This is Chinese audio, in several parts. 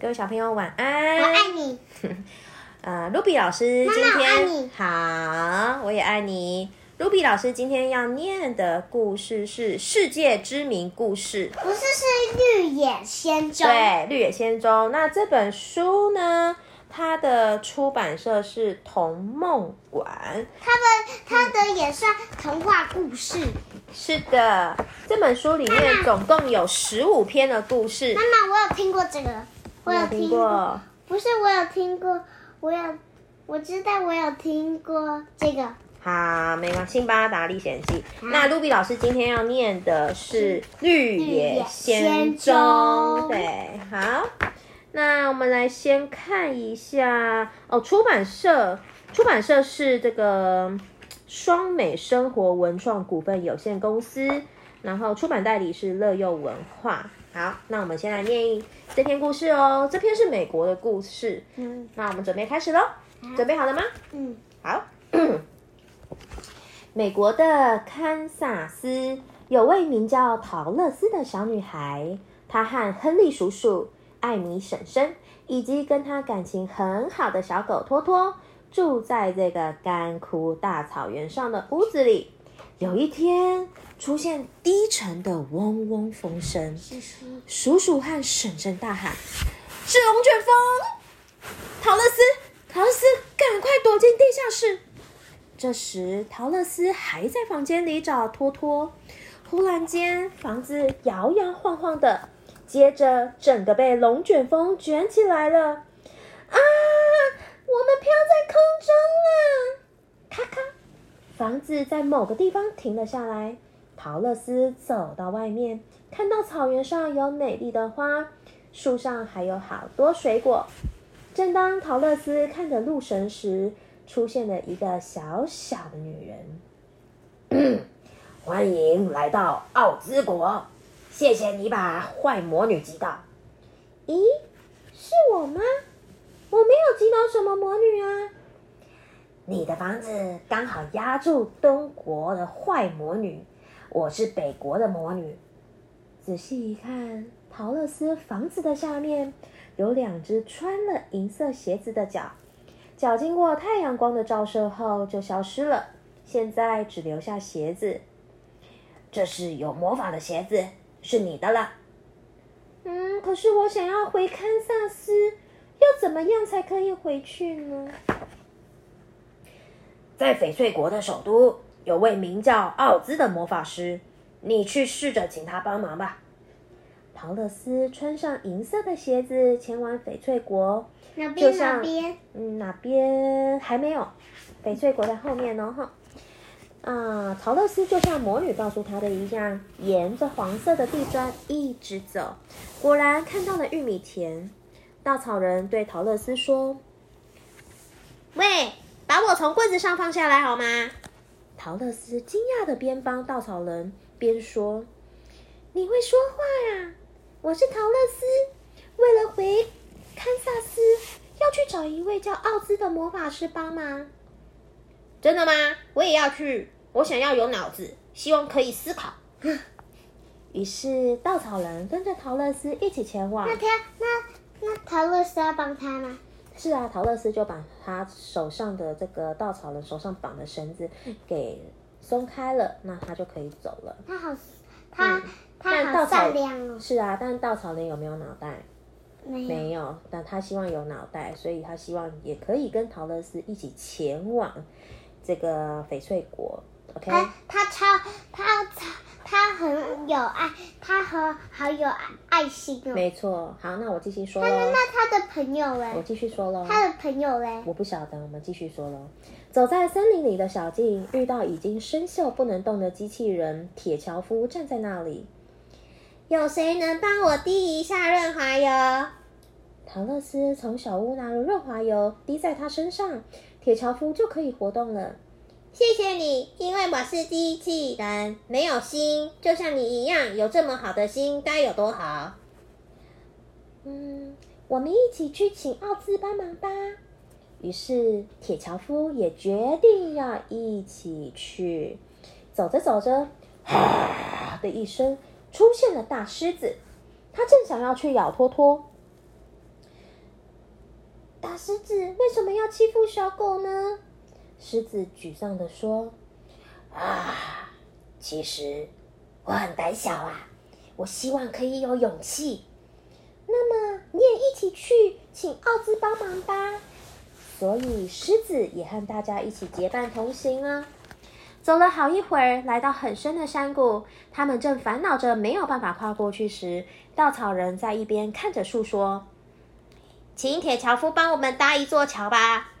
各位小朋友晚安。我爱你。呃，Ruby 老师今天你好，我也爱你。Ruby 老师今天要念的故事是世界知名故事，不是是绿野仙踪。对，《绿野仙踪》。那这本书呢，它的出版社是童梦馆。它的它的也算童话故事。是的，这本书里面总共有十五篇的故事。妈妈，我有听过这个，我有听听过？不是，我有听过，我有，我知道我有听过这个。好，没关系，《辛巴达历险记》。那卢比老师今天要念的是《绿野仙踪》。对，好，那我们来先看一下哦，出版社，出版社是这个双美生活文创股份有限公司，然后出版代理是乐幼文化。好，那我们先来念一这篇故事哦，这篇是美国的故事。嗯那我们准备开始喽，准备好了吗？嗯，好，美国的堪萨斯有位名叫陶乐斯的小女孩，她和亨利叔叔、艾米婶婶以及跟她感情很好的小狗托托住在这个干枯大草原上的屋子里。有一天，出现低沉的嗡嗡风声。叔叔和婶婶大喊：“是龙卷风！”陶乐斯，陶乐斯，赶快躲进地下室。这时，陶乐斯还在房间里找托托。忽然间，房子摇摇晃晃的，接着整个被龙卷风卷起来了。啊！我们飘在空中了！房子在某个地方停了下来。陶乐斯走到外面，看到草原上有美丽的花，树上还有好多水果。正当陶乐斯看着路神时，出现了一个小小的女人。欢迎来到奥兹国，谢谢你把坏魔女击倒。咦，是我吗？我没有击倒什么魔女啊。你的房子刚好压住东国的坏魔女，我是北国的魔女。仔细一看，陶乐斯房子的下面有两只穿了银色鞋子的脚，脚经过太阳光的照射后就消失了，现在只留下鞋子。这是有魔法的鞋子，是你的了。嗯，可是我想要回堪萨斯，要怎么样才可以回去呢？在翡翠国的首都，有位名叫奥兹的魔法师，你去试着请他帮忙吧。陶乐斯穿上银色的鞋子，前往翡翠国。哪边？嗯，哪边还没有？翡翠国在后面哦，哈。啊，陶乐斯就像魔女告诉他的一样，沿着黄色的地砖一直走，果然看到了玉米田。稻草人对陶乐斯说：“喂，把我从棍子上放下来好吗？”陶乐斯惊讶的边帮稻草人边说：“你会说话呀、我是陶乐斯，为了回堪萨斯，要去找一位叫奥兹的魔法师帮忙。真的吗？我也要去，我想要有脑子，希望可以思考。于是稻草人跟着陶乐斯一起前往那。他那那陶乐斯要帮他吗？是啊，陶乐斯就把他手上的这个稻草人手上绑的绳子给松开了，那他就可以走了。他好，他、嗯他好但稻草善良哦。是啊，但稻草人有没有脑袋？没有。没有，但他希望有脑袋，所以他希望也可以跟陶乐斯一起前往这个翡翠国。OK，他他超他他他很有爱，他和好有爱爱心哦。没错。好，那我继续说那那他的朋友嘞我嘞？继续说喽。他的朋友嘞？我不晓得，我们继续说喽。走在森林里的小径，遇到已经生锈不能动的机器人铁樵夫站在那里。有谁能帮我滴一下润滑油？唐乐斯从小屋拿了润滑油，滴在他身上，铁樵夫就可以活动了。谢谢你，因为我是机器人，没有心，就像你一样，有这么好的心，该有多好。嗯，我们一起去请奥兹帮忙吧。于是铁樵夫也决定要一起去。走着走着，哈的一声，出现了大狮子，它正想要去咬托托。大狮子为什么要欺负小狗呢？狮子沮丧地说：“啊，其实我很胆小啊，我希望可以有勇气。那么你也一起去，请奥兹帮忙吧。”所以狮子也和大家一起结伴同行啊。走了好一会儿，来到很深的山谷，他们正烦恼着没有办法跨过去时，稻草人在一边看着树说：“请铁樵夫帮我们搭一座桥吧。”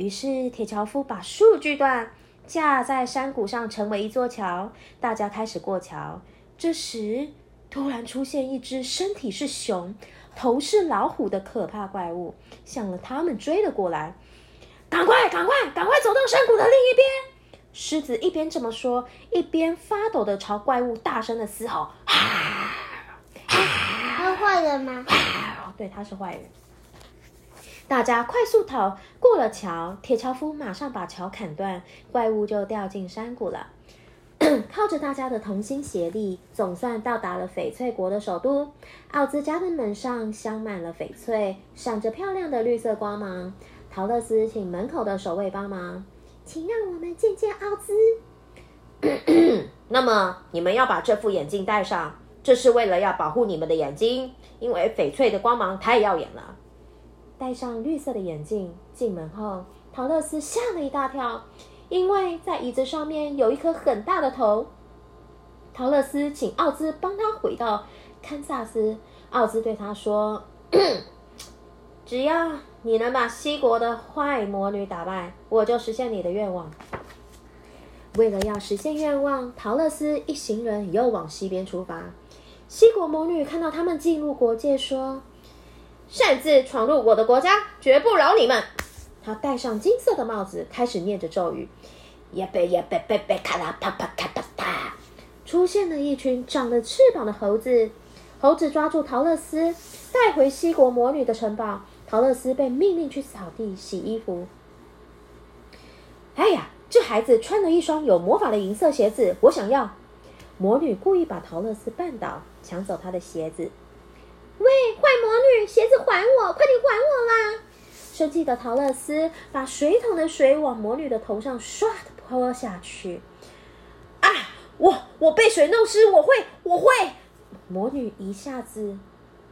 于是铁樵夫把树锯断，架在山谷上，成为一座桥。大家开始过桥。这时，突然出现一只身体是熊、头是老虎的可怕怪物，向了他们追了过来。赶快，赶快，赶快走到山谷的另一边！狮子一边这么说，一边发抖的朝怪物大声的嘶吼：“啊！他坏人吗？对，他是坏人。”大家快速逃过了桥，铁樵夫马上把桥砍断，怪物就掉进山谷了。靠着大家的同心协力，总算到达了翡翠国的首都。奥兹家的门上镶满了翡翠，闪着漂亮的绿色光芒。陶乐斯请门口的守卫帮忙，请让我们见见奥兹。那么你们要把这副眼镜戴上，这是为了要保护你们的眼睛，因为翡翠的光芒太耀眼了。戴上绿色的眼镜，进门后，陶乐斯吓了一大跳，因为在椅子上面有一颗很大的头。陶乐斯请奥兹帮他回到堪萨斯。奥兹对他说：“ 只要你能把西国的坏魔女打败，我就实现你的愿望。”为了要实现愿望，陶乐斯一行人又往西边出发。西国魔女看到他们进入国界，说。擅自闯入我的国家，绝不饶你们！他戴上金色的帽子，开始念着咒语：“耶贝耶贝贝贝卡拉啪啪卡哒哒！”出现了一群长了翅膀的猴子，猴子抓住陶乐斯，带回西国魔女的城堡。陶乐斯被命令去扫地、洗衣服。哎呀，这孩子穿了一双有魔法的银色鞋子，我想要！魔女故意把陶乐斯绊倒，抢走他的鞋子。鞋子还我！快点还我啦！生气的陶乐斯把水桶的水往魔女的头上唰的泼下去。啊！我我被水弄湿，我会我会！魔女一下子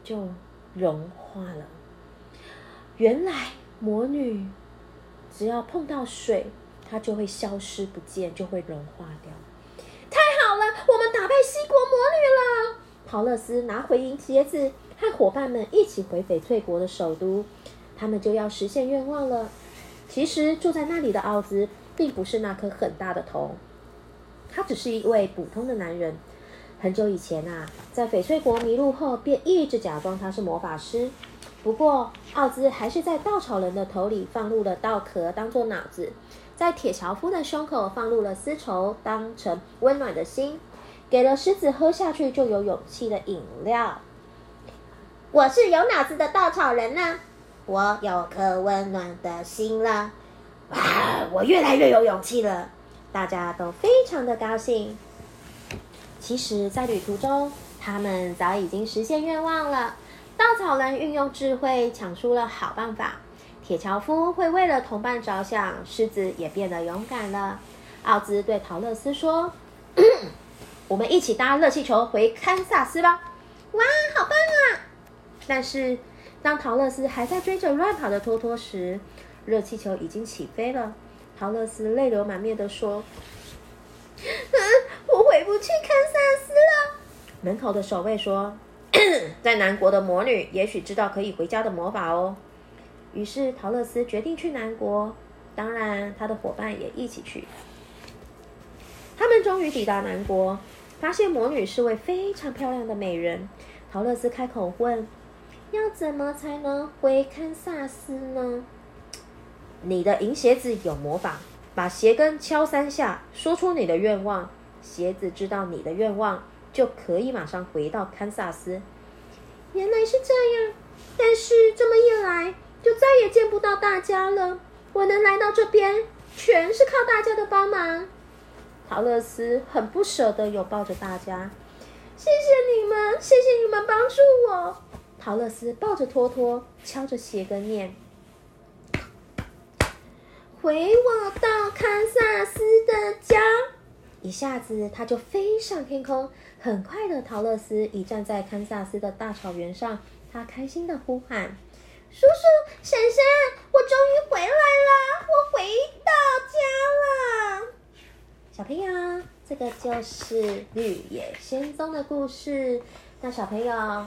就融化了。原来魔女只要碰到水，她就会消失不见，就会融化掉。太好了，我们打败西国魔女了！陶乐斯拿回银鞋子。和伙伴们一起回翡翠国的首都，他们就要实现愿望了。其实住在那里的奥兹并不是那颗很大的头，他只是一位普通的男人。很久以前啊，在翡翠国迷路后，便一直假装他是魔法师。不过，奥兹还是在稻草人的头里放入了稻壳当做脑子，在铁樵夫的胸口放入了丝绸当成温暖的心，给了狮子喝下去就有勇气的饮料。我是有脑子的稻草人呢，我有颗温暖的心了，哇！我越来越有勇气了，大家都非常的高兴。其实，在旅途中，他们早已经实现愿望了。稻草人运用智慧抢出了好办法，铁樵夫会为了同伴着想，狮子也变得勇敢了。奥兹对陶乐斯说：“我们一起搭热气球回堪萨斯吧！”哇，好棒啊！但是，当陶乐斯还在追着乱跑的托托时，热气球已经起飞了。陶乐斯泪流满面地说：“嗯，我回不去堪萨斯了。”门口的守卫说：“ 在南国的魔女也许知道可以回家的魔法哦。”于是陶乐斯决定去南国，当然他的伙伴也一起去。他们终于抵达南国，发现魔女是位非常漂亮的美人。陶乐斯开口问。要怎么才能回堪萨斯呢？你的银鞋子有魔法，把鞋跟敲三下，说出你的愿望，鞋子知道你的愿望，就可以马上回到堪萨斯。原来是这样，但是这么一来，就再也见不到大家了。我能来到这边，全是靠大家的帮忙。陶乐斯很不舍得有抱着大家，谢谢你们，谢谢你们帮助我。陶乐斯抱着托托，敲着鞋跟念：“回我到堪萨斯的家。一下子，他就飞上天空。很快的，陶乐斯已站在堪萨斯的大草原上，他开心的呼喊：“叔叔，婶婶，我终于回来了！我回到家了！”小朋友，这个就是《绿野仙踪》的故事。那小朋友，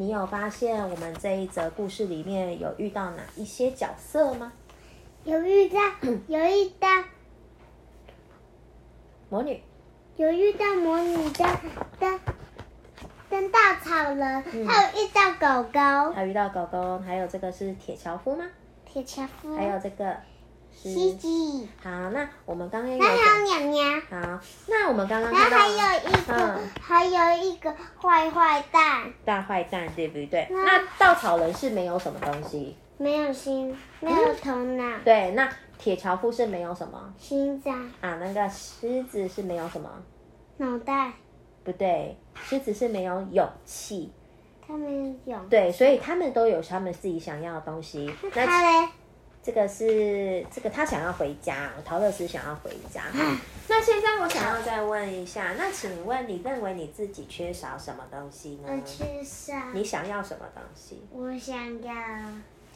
你有发现我们这一则故事里面有遇到哪一些角色吗？有遇到，有遇到，魔女，有遇到魔女的的跟稻草人，还有遇到狗狗，还有遇到狗狗，还有这个是铁樵夫吗？铁樵夫，还有这个是。西，好，那我们刚刚有还有讲。娘娘，好，那我们刚刚然后看到还有一个，嗯。还有一个坏坏蛋，大坏蛋，对不对？那那稻草人是没有什么东西，没有心，没有头脑，对，那铁樵夫是没有什么。心脏，啊？那个狮子是没有什么，脑袋，不对，狮子是没有勇气，他们有，对，所以他们都有他们自己想要的东西。那他嘞，这个是这个他想要回家，陶乐斯想要回家。那现在我想要再问一下，那请问你认为你自己缺少什么东西呢？我缺少？你想要什么东西？我想要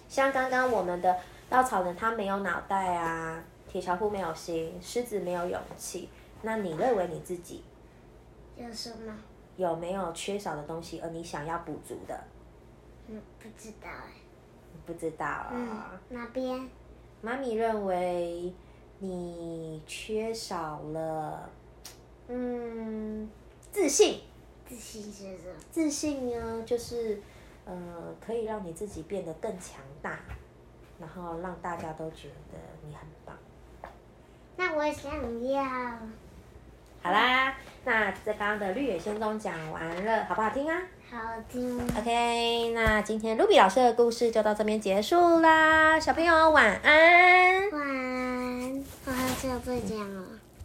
像刚刚我们的稻草人，他没有脑袋啊，铁樵夫没有心，狮子没有勇气。那你认为你自己有什么？有没有缺少的东西，而你想要补足的？嗯，不知道哎。不知道啊、嗯，哪边？妈咪认为你缺少了，嗯，自信。自信是什么？自信呢，就是呃，可以让你自己变得更强大，然后让大家都觉得你很棒。那我想要。好啦，那这刚刚的《绿野仙踪》讲完了，好不好听啊好听。？OK，那今天卢比老师的故事就到这边结束啦，小朋友晚安。晚安。我要再讲哦。